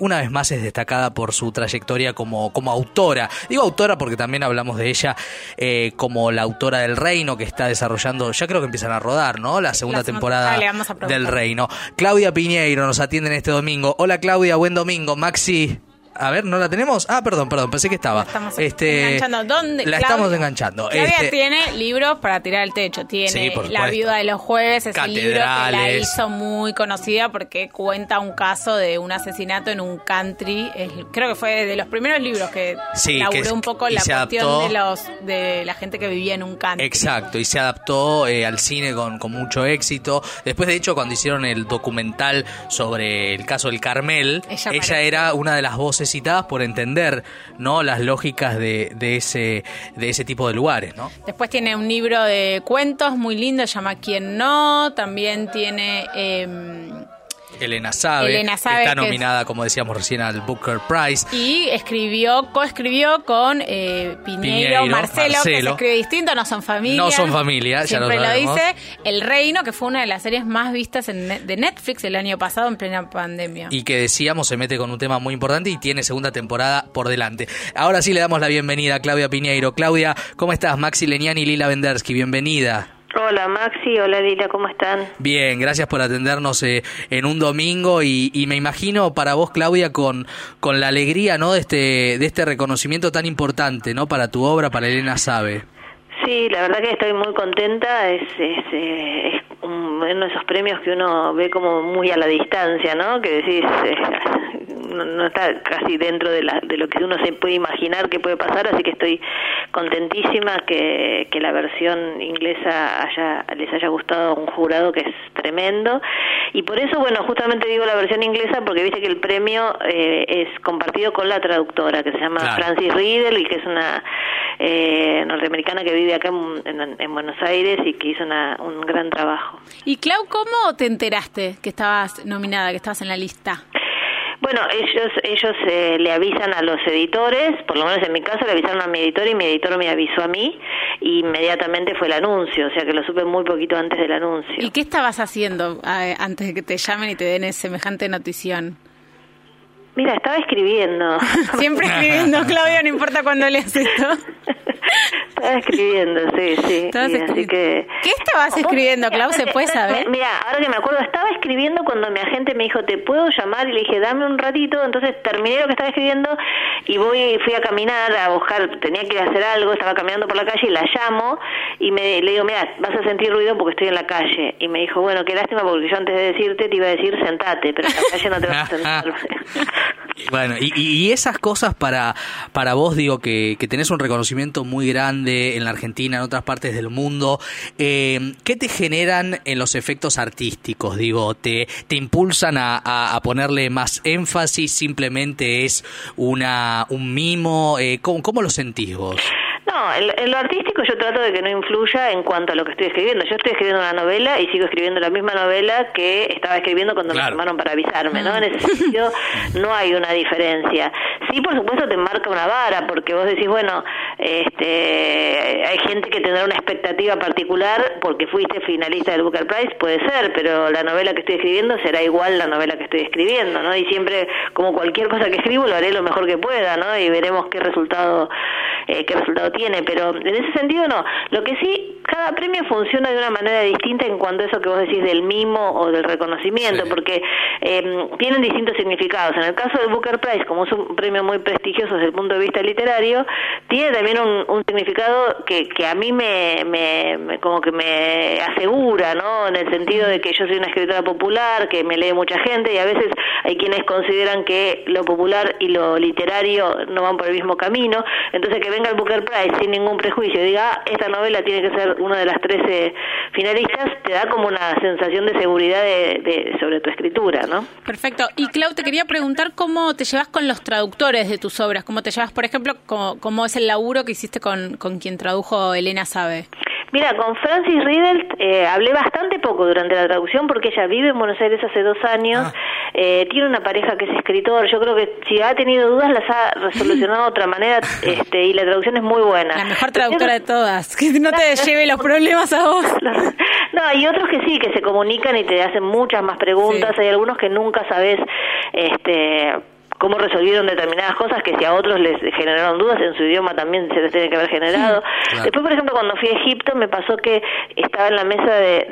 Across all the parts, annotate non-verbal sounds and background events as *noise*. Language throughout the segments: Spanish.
una vez más es destacada por su trayectoria como, como autora. Digo autora porque también hablamos de ella eh, como la autora del Reino que está desarrollando, ya creo que empiezan a rodar, ¿no? La segunda temporada del Reino. Claudia Piñeiro nos atiende en este domingo. Hola Claudia, buen domingo. Maxi. A ver, ¿no la tenemos? Ah, perdón, perdón, pensé que estaba. La estamos este, enganchando. ¿Dónde? La estamos enganchando. Claudia este, tiene libros para tirar el techo. Tiene La viuda de los jueves, ese libro que la hizo muy conocida porque cuenta un caso de un asesinato en un country. creo que fue de los primeros libros que sí, un poco la cuestión de los de la gente que vivía en un country. Exacto, y se adaptó eh, al cine con, con mucho éxito. Después, de hecho, cuando hicieron el documental sobre el caso del Carmel, ella era una de las voces por entender no las lógicas de, de, ese, de ese tipo de lugares. ¿no? Después tiene un libro de cuentos muy lindo, se llama Quién no, también tiene... Eh, Elena Sabe, está nominada, como decíamos recién, al Booker Prize. Y escribió, coescribió con eh, Piñeiro, Marcelo, que se escribe distinto, no son familia. No son familia, ya lo, lo, dice. El Reino, que fue una de las series más vistas de Netflix el año pasado en plena pandemia. Y que decíamos, se mete con un tema muy importante y tiene segunda temporada por delante. Ahora sí le damos la bienvenida a Claudia Piñeiro. Claudia, ¿cómo estás? Maxi Leniani y Lila Vendersky, bienvenida. Hola Maxi, hola Lila, ¿cómo están? Bien, gracias por atendernos eh, en un domingo y, me imagino para vos Claudia con, con la alegría ¿no? de, este, de este reconocimiento tan importante ¿no? para tu obra, para Elena Sabe. Sí, la verdad que estoy muy contenta, es, es, eh, es uno de esos premios que uno ve como muy a la distancia, ¿no? Que decís, no, está casi dentro de, la, de lo que uno se puede imaginar que puede pasar, así que estoy contentísima que, que la versión inglesa haya, les haya gustado a un jurado que es tremendo. Y por eso, bueno, justamente digo la versión inglesa porque viste que el premio eh, es compartido con la traductora, que se llama Francis Riedel y que es una eh, norteamericana que vive acá en, en, Buenos Aires y que hizo una, un gran trabajo. Y Clau, ¿cómo te enteraste que estabas nominada, que estabas en la lista? Bueno, ellos ellos eh, le avisan a los editores, por lo menos en mi caso le avisaron a mi editor y mi editor me avisó a mí y inmediatamente fue el anuncio, o sea que lo supe muy poquito antes del anuncio. ¿Y qué estabas haciendo eh, antes de que te llamen y te den semejante notición? Mira, estaba escribiendo. *laughs* Siempre escribiendo, *laughs* Claudia, no importa cuándo leas esto. Estaba escribiendo, sí, sí. Así que... ¿Qué estabas escribiendo, Clau? ¿Se puede saber? Mira, ahora que me acuerdo, estaba escribiendo cuando mi agente me dijo, ¿te puedo llamar? Y le dije, dame un ratito. Entonces terminé lo que estaba escribiendo y voy fui a caminar a buscar, tenía que ir a hacer algo, estaba caminando por la calle y la llamo y me, le digo, mira, vas a sentir ruido porque estoy en la calle. Y me dijo, bueno, qué lástima porque yo antes de decirte te iba a decir sentate, pero en la calle no te vas a sentar. *laughs* bueno, y, y, esas cosas para, para vos, digo, que, que tenés un reconocimiento muy grande en la Argentina, en otras partes del mundo, eh, ¿qué te generan en los efectos artísticos? Digo, ¿te, te impulsan a, a, ponerle más énfasis? ¿Simplemente es una, un mimo? Eh, ¿cómo, ¿Cómo lo sentís vos? No, en, lo artístico yo trato de que no influya en cuanto a lo que estoy escribiendo. Yo estoy escribiendo una novela y sigo escribiendo la misma novela que estaba escribiendo cuando me llamaron para avisarme, ¿no? En ese sentido *laughs* no hay una diferencia. Sí, por supuesto te marca una vara porque vos decís, bueno, este, hay gente que tendrá una expectativa particular porque fuiste finalista del Booker Prize, puede ser, pero la novela que estoy escribiendo será igual la novela que estoy escribiendo, ¿no? Y siempre, como cualquier cosa que escribo, lo haré lo mejor que pueda, ¿no? Y veremos qué resultado eh, qué resultado tiene, pero en ese sentido no. Lo que sí, cada premio funciona de una manera distinta en cuanto a eso que vos decís del mimo o del reconocimiento, porque eh, tienen distintos significados. En el caso del Booker Prize, como es un premio muy prestigioso desde el punto de vista literario, tiene también un, significado que, que a mí me, me, como que me asegura, ¿no? En el sentido de que yo soy una escritora popular, que me lee mucha gente y a veces hay quienes consideran que lo popular y lo literario no van por el mismo camino, entonces que venga el Booker Prize sin ningún prejuicio diga, esta novela tiene que ser una de las 13 finalistas, te da como una sensación de seguridad de, sobre tu escritura, ¿no? Perfecto. Y Clau, te quería preguntar cómo te llevas con los traductores de tus obras, cómo te llevas, por ejemplo, cómo, cómo es el laburo que hiciste con, con quien tradujo Elena Sabe. Mira, con Francis Riddle eh, hablé bastante poco durante la traducción porque ella vive en Buenos Aires hace dos años, ah. eh, tiene una pareja que es escritor, yo creo que si ha tenido dudas las ha resolucionado de otra manera *laughs* este, y la traducción es muy buena. La mejor traductora de todas, que no te *laughs* lleve los problemas a vos. *laughs* No, hay otros que sí, que se comunican y te hacen muchas más preguntas, hay algunos que nunca sabes este cómo resolvieron determinadas cosas que si a otros les generaron dudas, en su idioma también se les tiene que haber generado. Después, por ejemplo, cuando fui a Egipto, me pasó que estaba en la mesa de,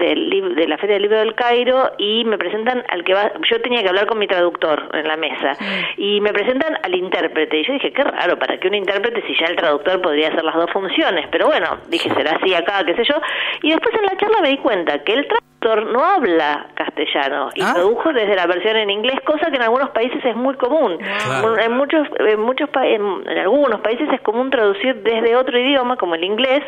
de, la Feria del Libro del Cairo y me presentan al que va, yo tenía que hablar con mi traductor en la mesa, y me presentan al intérprete. Y yo dije, qué raro, ¿para qué un intérprete si ya el traductor podría hacer las dos funciones? Pero bueno, dije, será así acá, qué sé yo. Y después en la charla me di cuenta que el traductor no habla castellano y ah. tradujo desde la versión en inglés, cosa que en algunos países es muy común. En muchos, en muchos en, en algunos países es común traducir desde otro idioma, como el inglés,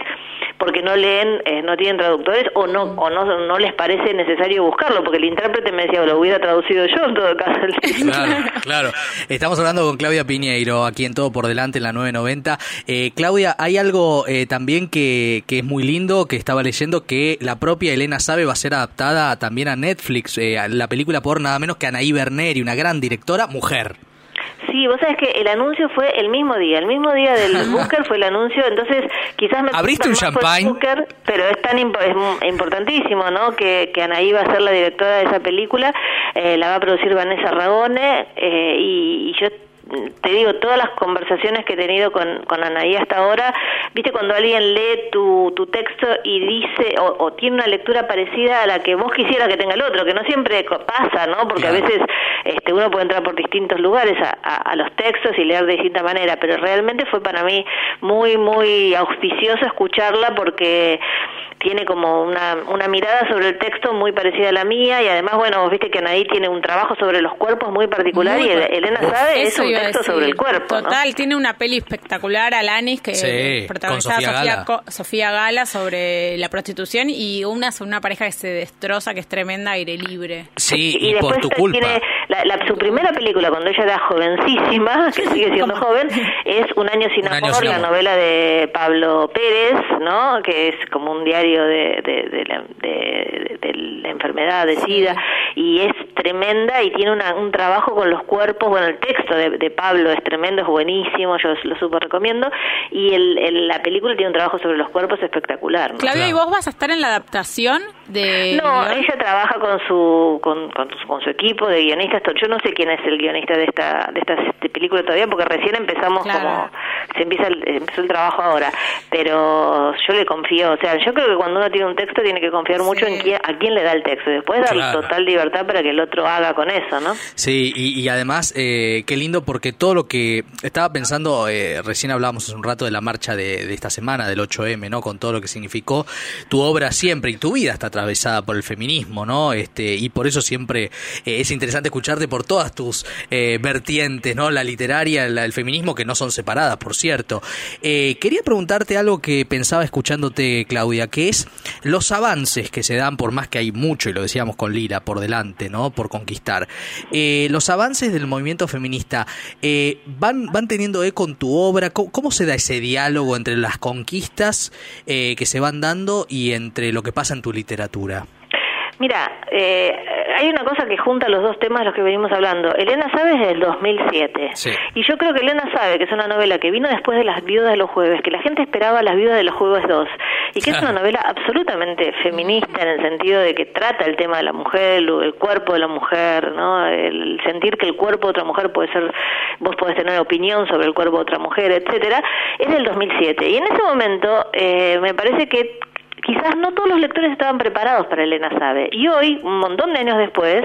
porque no leen, eh, no tienen traductores o no o no, no les parece necesario buscarlo, porque el intérprete me decía, lo hubiera traducido yo en todo caso. Claro, *laughs* claro. Estamos hablando con Claudia Piñeiro, aquí en Todo por Delante, en la 990. Eh, Claudia, hay algo eh, también que, que es muy lindo, que estaba leyendo, que la propia Elena Sabe va a ser adaptada también a Netflix, la película por nada menos que Anaí Berneri, una gran directora, mujer. Sí, vos sabés que el anuncio fue el mismo día, el mismo día del *laughs* Booker fue el anuncio, entonces quizás me... ¿Abriste un champagne? pero es tan importantísimo, ¿no? Que, que Anaí va a ser la directora de esa película, eh, la va a producir Vanessa Ragone, eh, y, y yo te digo, todas las conversaciones que he tenido con, con Anaí hasta ahora, viste cuando alguien lee tu, tu texto y dice, o, tiene una lectura parecida a la que vos quisieras que tenga el otro, que no siempre pasa, ¿no? Porque a veces este, uno puede entrar por distintos lugares a, a, los textos y leer de distinta manera, pero realmente fue para mí muy, muy auspicioso escucharla porque tiene como una, una mirada sobre el texto muy parecida a la mía y además, bueno, vos viste que Anaí tiene un trabajo sobre los cuerpos muy particular y Elena sabe, es un texto sobre el cuerpo. Total, tiene una peli espectacular, Alanis, que sí, protagonizada Sofía, Sofía, Gala sobre la prostitución y una sobre una pareja que se destroza, que es tremenda, aire libre. Sí, y, por tu culpa. Tiene la, su primera película, cuando ella era jovencísima, *laughs* que sigue siendo joven, *laughs* es Un año sin amor, la novela de Pablo Pérez, ¿no? Que es como un diario de, de, la, de, la enfermedad de SIDA, y es tremenda y tiene una, un trabajo con los cuerpos, bueno, el texto de, Pablo es tremendo, es buenísimo, yo lo súper recomiendo, y el, la película tiene un trabajo sobre los cuerpos espectacular. ¿no? Claudia, ¿y vos vas a estar en la adaptación de...? No, ella trabaja con su, con, con, con su equipo de guionistas yo no sé quién es el guionista de esta de esta película todavía porque recién empezamos como se empieza el, empezó el trabajo ahora pero yo le confío o sea yo creo que cuando uno tiene un texto tiene que confiar mucho en quién, a quién le da el texto. Y después dar total libertad para que el otro haga con eso no sí y, además eh, qué lindo porque todo lo que estaba pensando eh, recién hablábamos hace un rato de la marcha de, de esta semana del 8M no con todo lo que significó tu obra siempre y tu vida está atravesada por el feminismo no este y por eso siempre eh, es interesante escucharte por todas tus eh, vertientes, ¿no? La literaria, el feminismo, que no son separadas, por cierto. Eh, quería preguntarte algo que pensaba escuchándote, Claudia, que es los avances que se dan, por más que hay mucho, y lo decíamos con Lira, por delante, ¿no? Por conquistar. Eh, los avances del movimiento feminista van, van teniendo eco en tu obra. ¿Cómo, se da ese diálogo entre las conquistas que se van dando y entre lo que pasa en tu literatura? Mira, eh, hay una cosa que junta los dos temas de los que venimos hablando. Elena Sabe es del 2007. Y yo creo que Elena Sabe, que es una novela que vino después de Las Viudas de los Jueves, que la gente esperaba Las Viudas de los Jueves 2, y que es una novela absolutamente feminista en el sentido de que trata el tema de la mujer, el, cuerpo de la mujer, ¿no? El sentir que el cuerpo de otra mujer puede ser, vos podés tener opinión sobre el cuerpo de otra mujer, etcétera, es del 2007. Y en ese momento eh, me parece que quizás no todos los lectores estaban preparados para Elena Sabe. Y hoy, un montón de años después,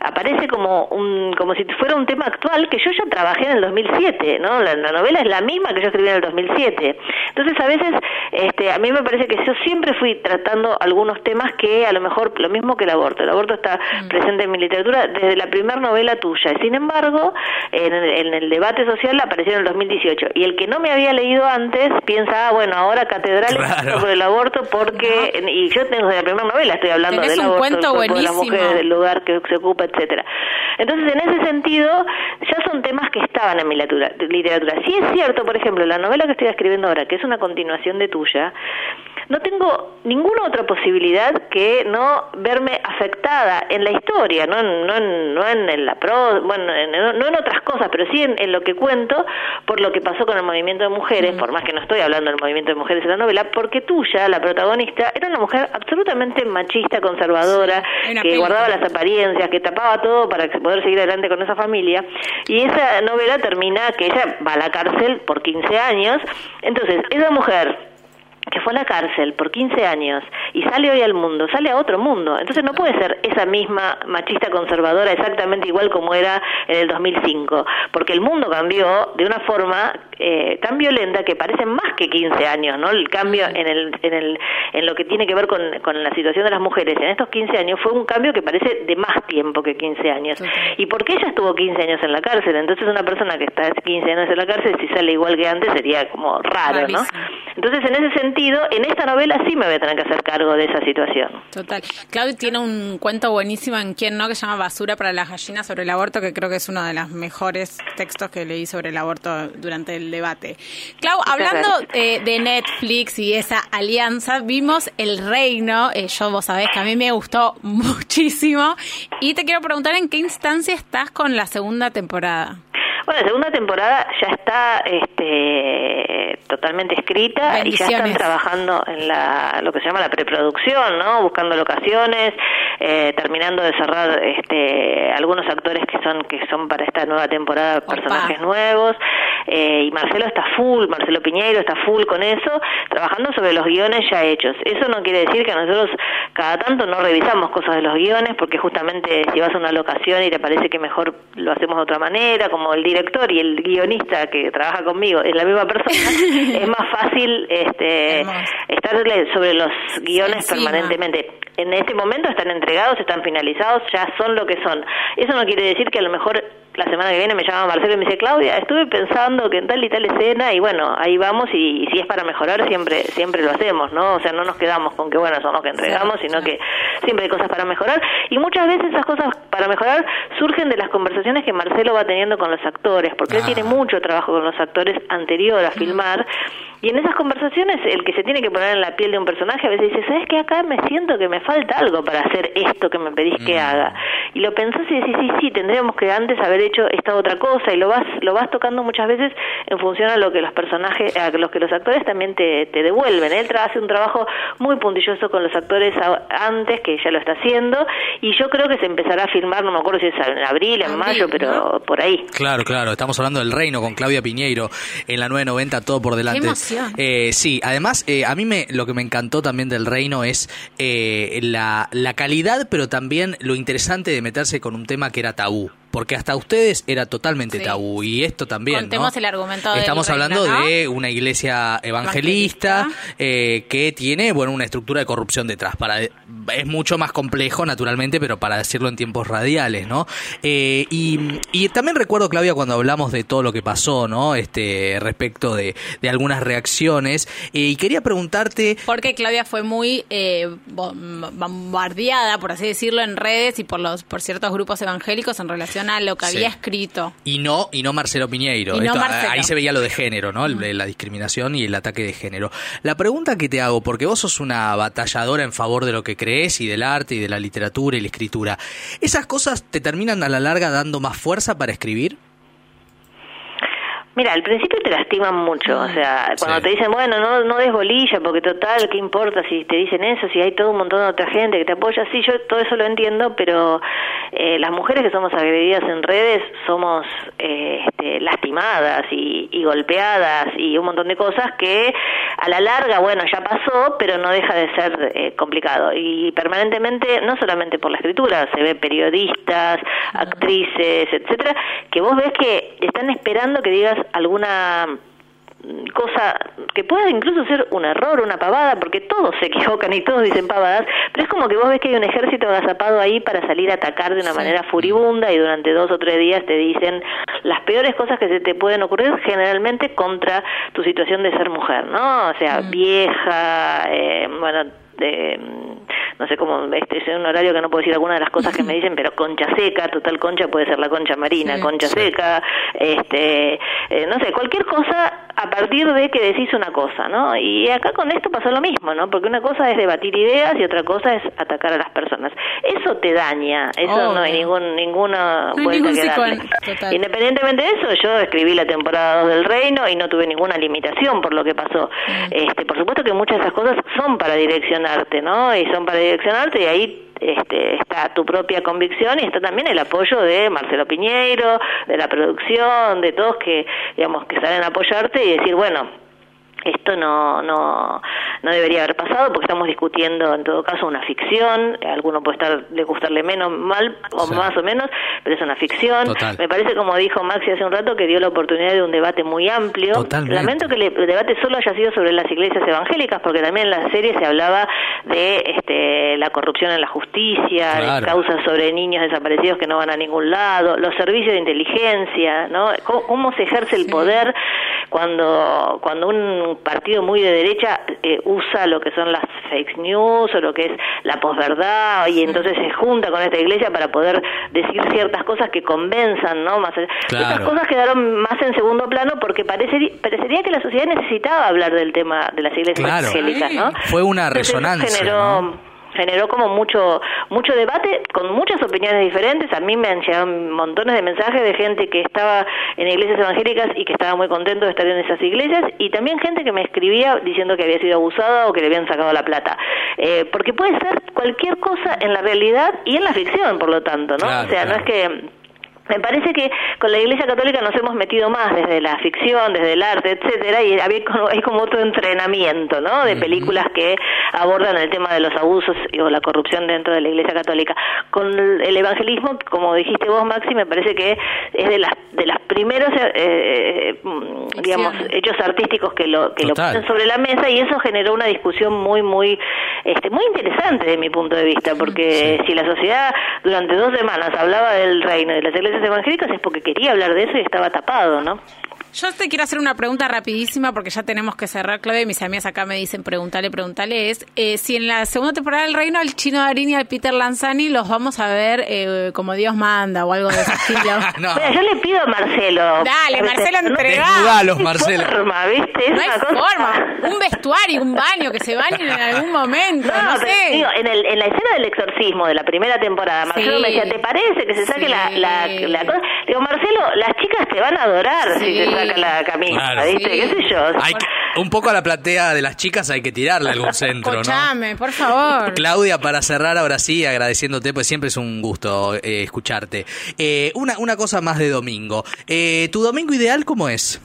aparece como un como si fuera un tema actual que yo ya trabajé en el 2007, ¿no? La, novela es la misma que yo escribí en el 2007. Entonces, a veces este a mí me parece que yo siempre fui tratando algunos temas que a lo mejor lo mismo que el aborto. El aborto está mm. presente en mi literatura desde la primera novela tuya. Sin embargo, en el, debate social apareció en el 2018 y el que no me había leído antes piensa, ah, bueno, ahora catedral sobre el aborto porque y yo tengo desde la primera novela estoy hablando del aborto, de la mujer, del lugar que se ocupa etcétera. Entonces, en ese sentido, ya son temas que estaban en mi literatura. Si es cierto, por ejemplo, la novela que estoy escribiendo ahora, que es una continuación de tuya, no tengo ninguna otra posibilidad que no verme afectada en la historia, no, no, no en la pro, bueno, no en otras cosas, pero sí en, lo que cuento por lo que pasó con el movimiento de mujeres, por más que no estoy hablando del movimiento de mujeres en la novela, porque tuya, la protagonista, era una mujer absolutamente machista, conservadora, que guardaba las apariencias, que tapaba todo para poder seguir adelante con esa familia, y esa esa novela termina que ella va a la cárcel por 15 años. Entonces, esa mujer que fue a la cárcel por 15 años y sale hoy al mundo, sale a otro mundo. Entonces no puede ser esa misma machista conservadora exactamente igual como era en el 2005, porque el mundo cambió de una forma eh, tan violenta que parece más que 15 años, ¿no? El cambio en, el, en, el, en lo que tiene que ver con, con la situación de las mujeres en estos 15 años fue un cambio que parece de más tiempo que 15 años. ¿Y porque ella estuvo 15 años en la cárcel? Entonces una persona que está 15 años en la cárcel, si sale igual que antes, sería como raro, ¿no? Entonces en ese sentido, en esta novela sí me voy a tener que hacer cargo de esa situación. Total. Claudia tiene un cuento buenísimo en Quién no que se llama Basura para las gallinas sobre el aborto, que creo que es uno de los mejores textos que leí sobre el aborto durante el debate. Clau, hablando eh, de Netflix y esa alianza, vimos El Reino, eh, yo vos sabés que a mí me gustó *laughs* muchísimo, y te quiero preguntar en qué instancia estás con la segunda temporada. Bueno, la segunda temporada ya está este, totalmente escrita y ya están trabajando en la, lo que se llama la preproducción, ¿no? Buscando locaciones, eh, terminando de cerrar este, algunos actores que son que son para esta nueva temporada personajes nuevos. Eh, y Marcelo está full, Marcelo Piñeiro está full con eso, trabajando sobre los guiones ya hechos. Eso no quiere decir que nosotros cada tanto no revisamos cosas de los guiones, porque justamente si vas a una locación y te parece que mejor lo hacemos de otra manera, como el director y el guionista que trabaja conmigo es la misma persona, *laughs* *laughs* es más fácil este, estar sobre los guiones permanentemente. En este momento están entregados, están finalizados, ya son lo que son. Eso no quiere decir que a lo mejor la semana que viene me llama Marcelo y me dice, Claudia, estuve pensando que en tal y tal escena, y bueno, ahí vamos, y, si es para mejorar, siempre siempre lo hacemos, ¿no? O sea, no nos quedamos con que, bueno, son los que entregamos, sino que siempre hay cosas para mejorar, y muchas veces esas cosas para mejorar surgen de las conversaciones que Marcelo va teniendo con los actores, porque él tiene ah. mucho trabajo con los actores anterior a filmar, y en esas conversaciones el que se tiene que poner en la piel de un personaje a veces dice, ¿sabes qué? Acá me siento que me falta algo para hacer esto que me pedís que mm. haga. Y lo pensás y decís, sí, sí, tendríamos que antes haber hecho esta otra cosa y lo vas lo vas tocando muchas veces en función a lo que los personajes, a los que los actores también te, te devuelven. Él hace un trabajo muy puntilloso con los actores antes, que ya lo está haciendo, y yo creo que se empezará a filmar, no me acuerdo si es en abril, en mayo, pero por ahí. Claro, claro, estamos hablando del Reino con Claudia Piñeiro en la 990, todo por delante. Eh, sí, además, eh, a mí me, lo que me encantó también del Reino es eh, la, la calidad, pero también lo interesante de meterse con un tema que era tabú porque hasta ustedes era totalmente tabú y esto también. Contemos el argumento. Estamos hablando de una iglesia evangelista, eh, que tiene bueno una estructura de corrupción detrás. Para es mucho más complejo naturalmente, pero para decirlo en tiempos radiales, ¿no? Eh, y, y, también recuerdo Claudia cuando hablamos de todo lo que pasó, ¿no? Este respecto de, de algunas reacciones eh, y quería preguntarte porque Claudia fue muy bombardeada, por así decirlo, en redes y por los por ciertos grupos evangélicos en relación lo que había escrito. Y no, y no Marcelo Piñeiro. Ahí se veía lo de género, ¿no? La discriminación y el ataque de género. La pregunta que te hago, porque vos sos una batalladora en favor de lo que crees y del arte y de la literatura y la escritura, ¿esas cosas te terminan a la larga dando más fuerza para escribir? Mira, al principio te lastiman mucho, o sea, cuando te dicen, bueno, no, no des bolilla, porque total, ¿qué importa si te dicen eso, si hay todo un montón de otra gente que te apoya? Sí, yo todo eso lo entiendo, pero eh, las mujeres que somos agredidas en redes somos eh, este, lastimadas y, y, golpeadas y un montón de cosas que a la larga, bueno, ya pasó, pero no deja de ser eh, complicado. Y permanentemente, no solamente por la escritura, se ve periodistas, actrices, etcétera, que vos ves que están esperando que digas alguna cosa que puede incluso ser un error, una pavada, porque todos se equivocan y todos dicen pavadas, pero es como que vos ves que hay un ejército agazapado ahí para salir a atacar de una manera furibunda y durante dos o tres días te dicen las peores cosas que se te pueden ocurrir generalmente contra tu situación de ser mujer, ¿no? O sea, mm. vieja, eh, bueno, de no sé cómo, este es un horario que no puedo decir alguna de las cosas que me dicen, pero concha seca, total concha puede ser la concha marina, concha seca, este, eh, no sé, cualquier cosa a partir de que decís una cosa, ¿no? Y acá con esto pasó lo mismo, ¿no? Porque una cosa es debatir ideas y otra cosa es atacar a las personas. Eso te daña, eso no hay ningún ninguna vuelta que darle. Independientemente de eso, yo escribí la temporada 2 del Reino y no tuve ninguna limitación por lo que pasó. Este, por supuesto que muchas de esas cosas son para ¿no? Y son para direccionarte y ahí este, está tu propia convicción y está también el apoyo de Marcelo Piñeiro, de la producción, de todos que, digamos, que salen apoyarte y decir, bueno, esto no, no, no debería haber pasado porque estamos discutiendo en todo caso una ficción, alguno puede estar le gustarle menos mal o más o menos, pero es una ficción. Me parece como dijo Maxi hace un rato que dio la oportunidad de un debate muy amplio. Lamento que el debate solo haya sido sobre las iglesias evangélicas porque también en la serie se hablaba de este, la corrupción en la justicia, de causas sobre niños desaparecidos que no van a ningún lado, los servicios de inteligencia, ¿no? cómo, se ejerce el poder cuando cuando un partido muy de derecha eh, usa lo que son las fake news o lo que es la posverdad y entonces se junta con esta iglesia para poder decir ciertas cosas que convenzan, ¿no? Más Estas cosas quedaron más en segundo plano porque parecería, parecería que la sociedad necesitaba hablar del tema de las iglesias evangélicas, ¿no? Fue una resonancia generó como mucho mucho debate con muchas opiniones diferentes. A mí me han llegado montones de mensajes de gente que estaba en iglesias evangélicas y que estaba muy contento de estar en esas iglesias y también gente que me escribía diciendo que había sido abusada o que le habían sacado la plata. Eh, porque puede ser cualquier cosa en la realidad y en la ficción, por lo tanto, ¿no? o sea, no es que me parece que con la Iglesia Católica nos hemos metido más desde la ficción, desde el arte, etcétera, y había como, hay como otro entrenamiento, ¿no? De películas que abordan el tema de los abusos o la corrupción dentro de la Iglesia Católica. Con el evangelismo, como dijiste vos, Maxi, me parece que es de las de las primeros, eh, eh, digamos, hechos artísticos que lo que lo ponen sobre la mesa y eso generó una discusión muy muy este muy interesante de mi punto de vista, porque si la sociedad durante dos semanas hablaba del reino de las iglesias evangélicas es porque quería hablar de eso y estaba tapado, ¿no? Yo te quiero hacer una pregunta rapidísima porque ya tenemos que cerrar, Claudia. Mis amigas acá me dicen, pregúntale, pregúntale. Es eh, si en la segunda temporada del Reino al Chino Darín y al Peter Lanzani los vamos a ver eh, como Dios manda o algo de ese *laughs* estilo. no. yo le pido a Marcelo. Dale, Marcelo, entrega. los Marcelo. Forma, ¿viste? no hay forma. Un vestuario, un baño, que se bañen en algún momento. No, no sé. Digo, en, el, en la escena del exorcismo de la primera temporada, Marcelo me decía, ¿te parece que se saque la, la, la, cosa? Digo, Marcelo, las chicas te van a adorar si la camisa, ¿viste? ¿Qué sé yo? un poco a la platea de las chicas hay que tirarle algún centro, Escuchame, por favor. Claudia, para cerrar ahora sí, agradeciéndote, pues siempre es un gusto eh, escucharte. Eh, una, una cosa más de domingo. Eh, ¿Tu domingo ideal cómo es?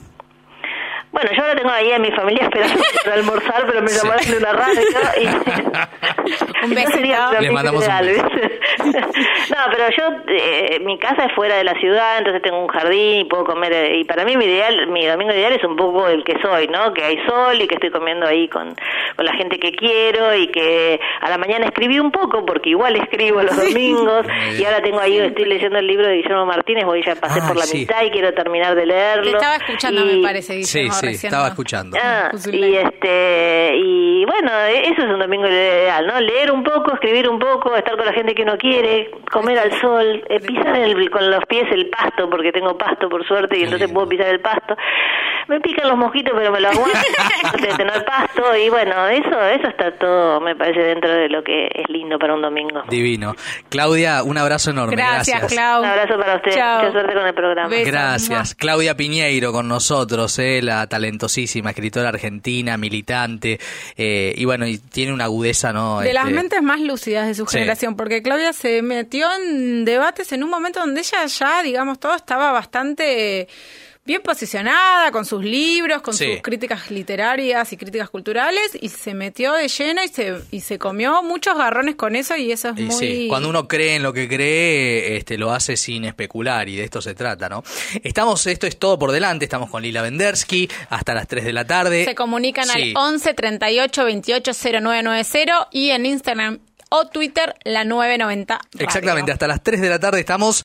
Bueno, yo ahora tengo ahí a mi familia esperando *laughs* para almorzar, pero me llamaron de una radio y... *laughs* *laughs* un besito. Le mandamos ideal, un No, pero yo, eh, mi casa es fuera de la ciudad, entonces tengo un jardín y puedo comer, eh, y para mí mi ideal, mi domingo ideal es un poco el que soy, ¿no? Que hay sol y que estoy comiendo ahí con, con la gente que quiero y que a la mañana escribí un poco, porque igual escribo los domingos, y ahora tengo ahí, estoy leyendo el libro de Guillermo Martínez, voy ya pasé por la mitad y quiero terminar de leerlo. Te estaba escuchando, me parece, Guillermo sí, estaba escuchando. Ah, y este y bueno, eso es un domingo ideal, ¿no? Leer un poco, escribir un poco, estar con la gente que uno quiere, comer al sol, eh, pisar el, con los pies el pasto, porque tengo pasto por suerte y entonces puedo pisar el pasto. Me pican los mosquitos, pero me lo aguanto *laughs* *laughs* de tener pasto y bueno, eso eso está todo, me parece, dentro de lo que es lindo para un domingo. Divino. Claudia, un abrazo enorme. Gracias, Gracias. Un abrazo para usted. Mucha suerte con el programa. Gracias. Claudia Piñeiro con nosotros, eh, la talentosísima escritora argentina, militante, eh, y bueno, y tiene una agudeza, ¿no? De las este, mentes más lúcidas de su generación, porque Claudia se metió en debates en un momento donde ella ya, digamos, todo estaba bastante bien posicionada con sus libros, con sus críticas literarias y críticas culturales y se metió de lleno y se y se comió muchos garrones con eso y eso es muy sí. cuando uno cree en lo que cree, este lo hace sin especular y de esto se trata, ¿no? Estamos esto es todo por delante, estamos con Lila Vendersky hasta las 3 de la tarde. Se comunican al 11 38 28 0990 y en Instagram o Twitter la 990. Exactamente, hasta las 3 de la tarde estamos